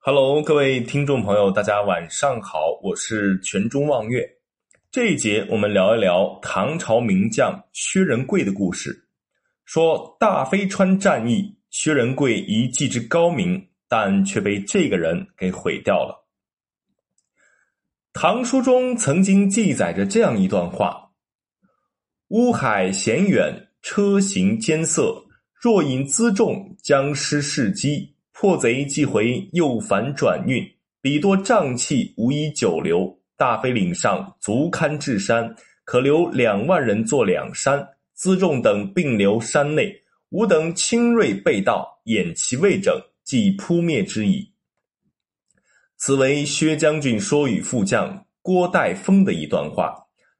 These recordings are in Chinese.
Hello，各位听众朋友，大家晚上好，我是全中望月。这一节我们聊一聊唐朝名将薛仁贵的故事。说大飞川战役，薛仁贵一技之高明，但却被这个人给毁掉了。唐书中曾经记载着这样一段话：乌海险远，车行艰涩，若引辎重，将失事机。破贼即回，又反转运。彼多瘴气，无以久留。大飞岭上足堪治山，可留两万人作两山。辎重等并留山内。吾等轻锐备道，掩其未整，即扑灭之矣。此为薛将军说与副将郭岱峰的一段话，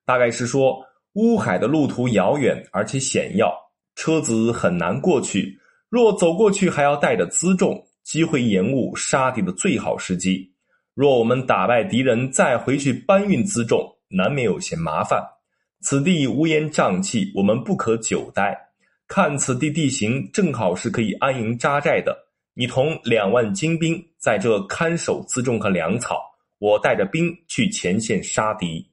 大概是说乌海的路途遥远而且险要，车子很难过去。若走过去还要带着辎重。机会延误杀敌的最好时机。若我们打败敌人，再回去搬运辎重，难免有些麻烦。此地乌烟瘴气，我们不可久待。看此地地形，正好是可以安营扎寨的。你同两万精兵在这看守辎重和粮草，我带着兵去前线杀敌。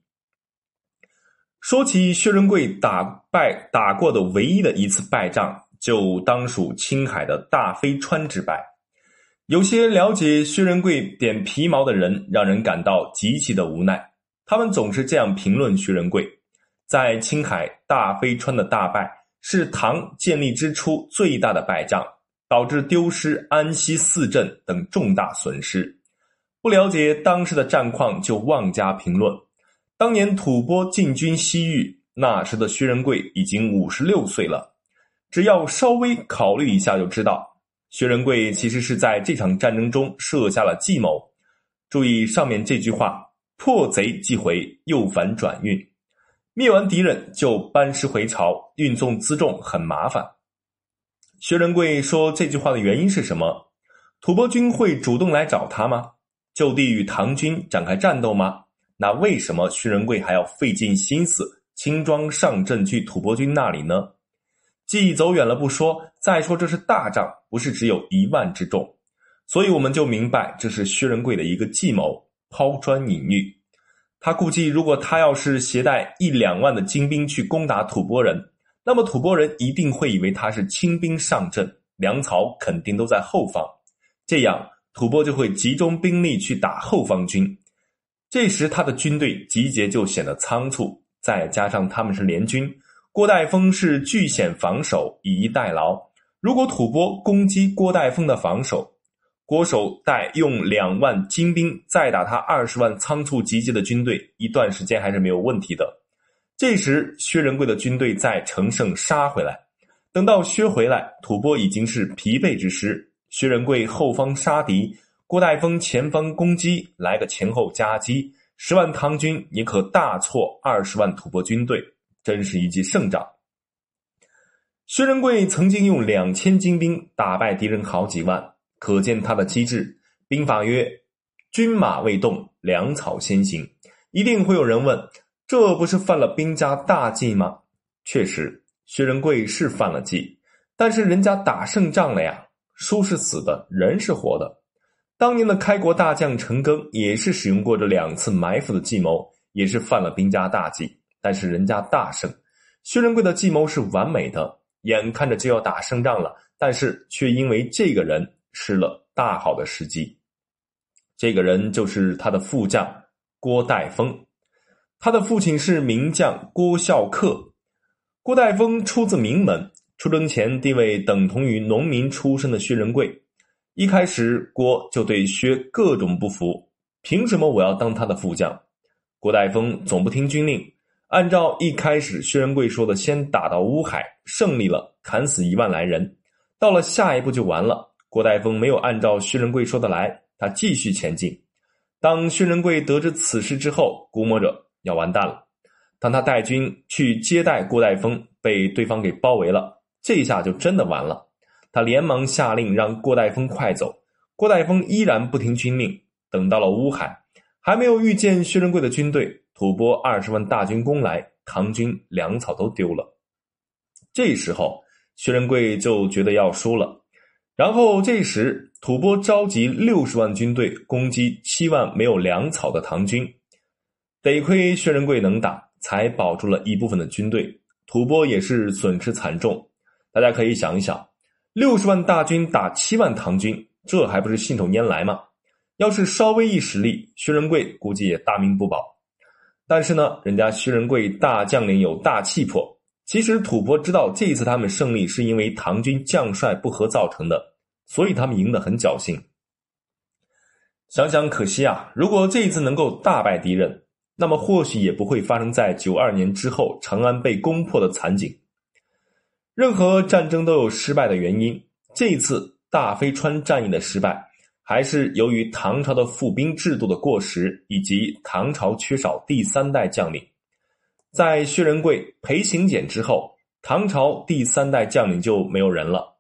说起薛仁贵打败打过的唯一的一次败仗，就当属青海的大飞川之败。有些了解薛仁贵点皮毛的人，让人感到极其的无奈。他们总是这样评论薛仁贵：在青海大飞川的大败，是唐建立之初最大的败仗，导致丢失安西四镇等重大损失。不了解当时的战况，就妄加评论。当年吐蕃进军西域，那时的薛仁贵已经五十六岁了，只要稍微考虑一下，就知道。薛仁贵其实是在这场战争中设下了计谋。注意上面这句话：“破贼即回，又反转运。”灭完敌人就班师回朝，运送辎重很麻烦。薛仁贵说这句话的原因是什么？吐蕃军会主动来找他吗？就地与唐军展开战斗吗？那为什么薛仁贵还要费尽心思轻装上阵去吐蕃军那里呢？既走远了不说，再说这是大仗，不是只有一万之众，所以我们就明白这是薛仁贵的一个计谋，抛砖引玉。他估计，如果他要是携带一两万的精兵去攻打吐蕃人，那么吐蕃人一定会以为他是轻兵上阵，粮草肯定都在后方，这样吐蕃就会集中兵力去打后方军，这时他的军队集结就显得仓促，再加上他们是联军。郭岱峰是据险防守，以逸待劳。如果吐蕃攻击郭岱峰的防守，郭守岱用两万精兵再打他二十万仓促集结的军队，一段时间还是没有问题的。这时，薛仁贵的军队再乘胜杀回来。等到薛回来，吐蕃已经是疲惫之师。薛仁贵后方杀敌，郭岱峰前方攻击，来个前后夹击，十万唐军也可大挫二十万吐蕃军队。真是一记胜仗。薛仁贵曾经用两千精兵打败敌人好几万，可见他的机智。兵法曰：“军马未动，粮草先行。”一定会有人问：“这不是犯了兵家大忌吗？”确实，薛仁贵是犯了忌，但是人家打胜仗了呀，书是死的，人是活的。当年的开国大将陈赓也是使用过这两次埋伏的计谋，也是犯了兵家大忌。但是人家大胜，薛仁贵的计谋是完美的，眼看着就要打胜仗了，但是却因为这个人失了大好的时机。这个人就是他的副将郭岱峰，他的父亲是名将郭孝恪。郭岱峰出自名门，出征前地位等同于农民出身的薛仁贵。一开始郭就对薛各种不服，凭什么我要当他的副将？郭岱峰总不听军令。按照一开始薛仁贵说的，先打到乌海，胜利了，砍死一万来人。到了下一步就完了。郭岱峰没有按照薛仁贵说的来，他继续前进。当薛仁贵得知此事之后，估摸着要完蛋了。当他带军去接待郭岱峰，被对方给包围了，这下就真的完了。他连忙下令让郭岱峰快走。郭岱峰依然不听军令。等到了乌海，还没有遇见薛仁贵的军队。吐蕃二十万大军攻来，唐军粮草都丢了。这时候，薛仁贵就觉得要输了。然后这时，吐蕃召集六十万军队攻击七万没有粮草的唐军，得亏薛仁贵能打，才保住了一部分的军队。吐蕃也是损失惨重。大家可以想一想，六十万大军打七万唐军，这还不是信手拈来吗？要是稍微一使力，薛仁贵估计也大命不保。但是呢，人家薛仁贵大将领有大气魄。其实吐蕃知道这一次他们胜利是因为唐军将帅不和造成的，所以他们赢得很侥幸。想想可惜啊，如果这一次能够大败敌人，那么或许也不会发生在九二年之后长安被攻破的惨景。任何战争都有失败的原因，这一次大飞川战役的失败，还是由于唐朝的赋兵制度的过时，以及唐朝缺少第三代将领。在薛仁贵、裴行俭之后，唐朝第三代将领就没有人了。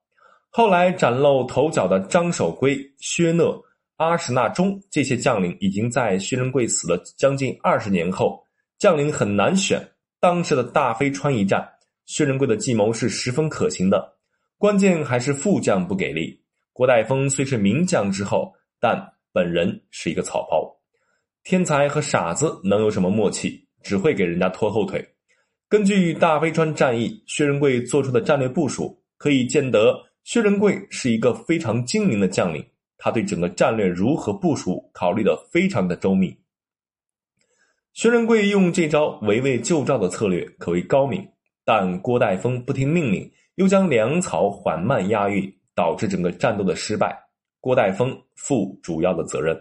后来崭露头角的张守珪、薛讷、阿史那忠这些将领，已经在薛仁贵死了将近二十年后，将领很难选。当时的大飞川一战，薛仁贵的计谋是十分可行的，关键还是副将不给力。郭岱峰虽是名将之后，但本人是一个草包。天才和傻子能有什么默契？只会给人家拖后腿。根据大飞川战役，薛仁贵做出的战略部署，可以见得薛仁贵是一个非常精明的将领。他对整个战略如何部署考虑的非常的周密。薛仁贵用这招围魏救赵的策略可谓高明，但郭岱峰不听命令，又将粮草缓慢押运，导致整个战斗的失败。郭岱峰负主要的责任。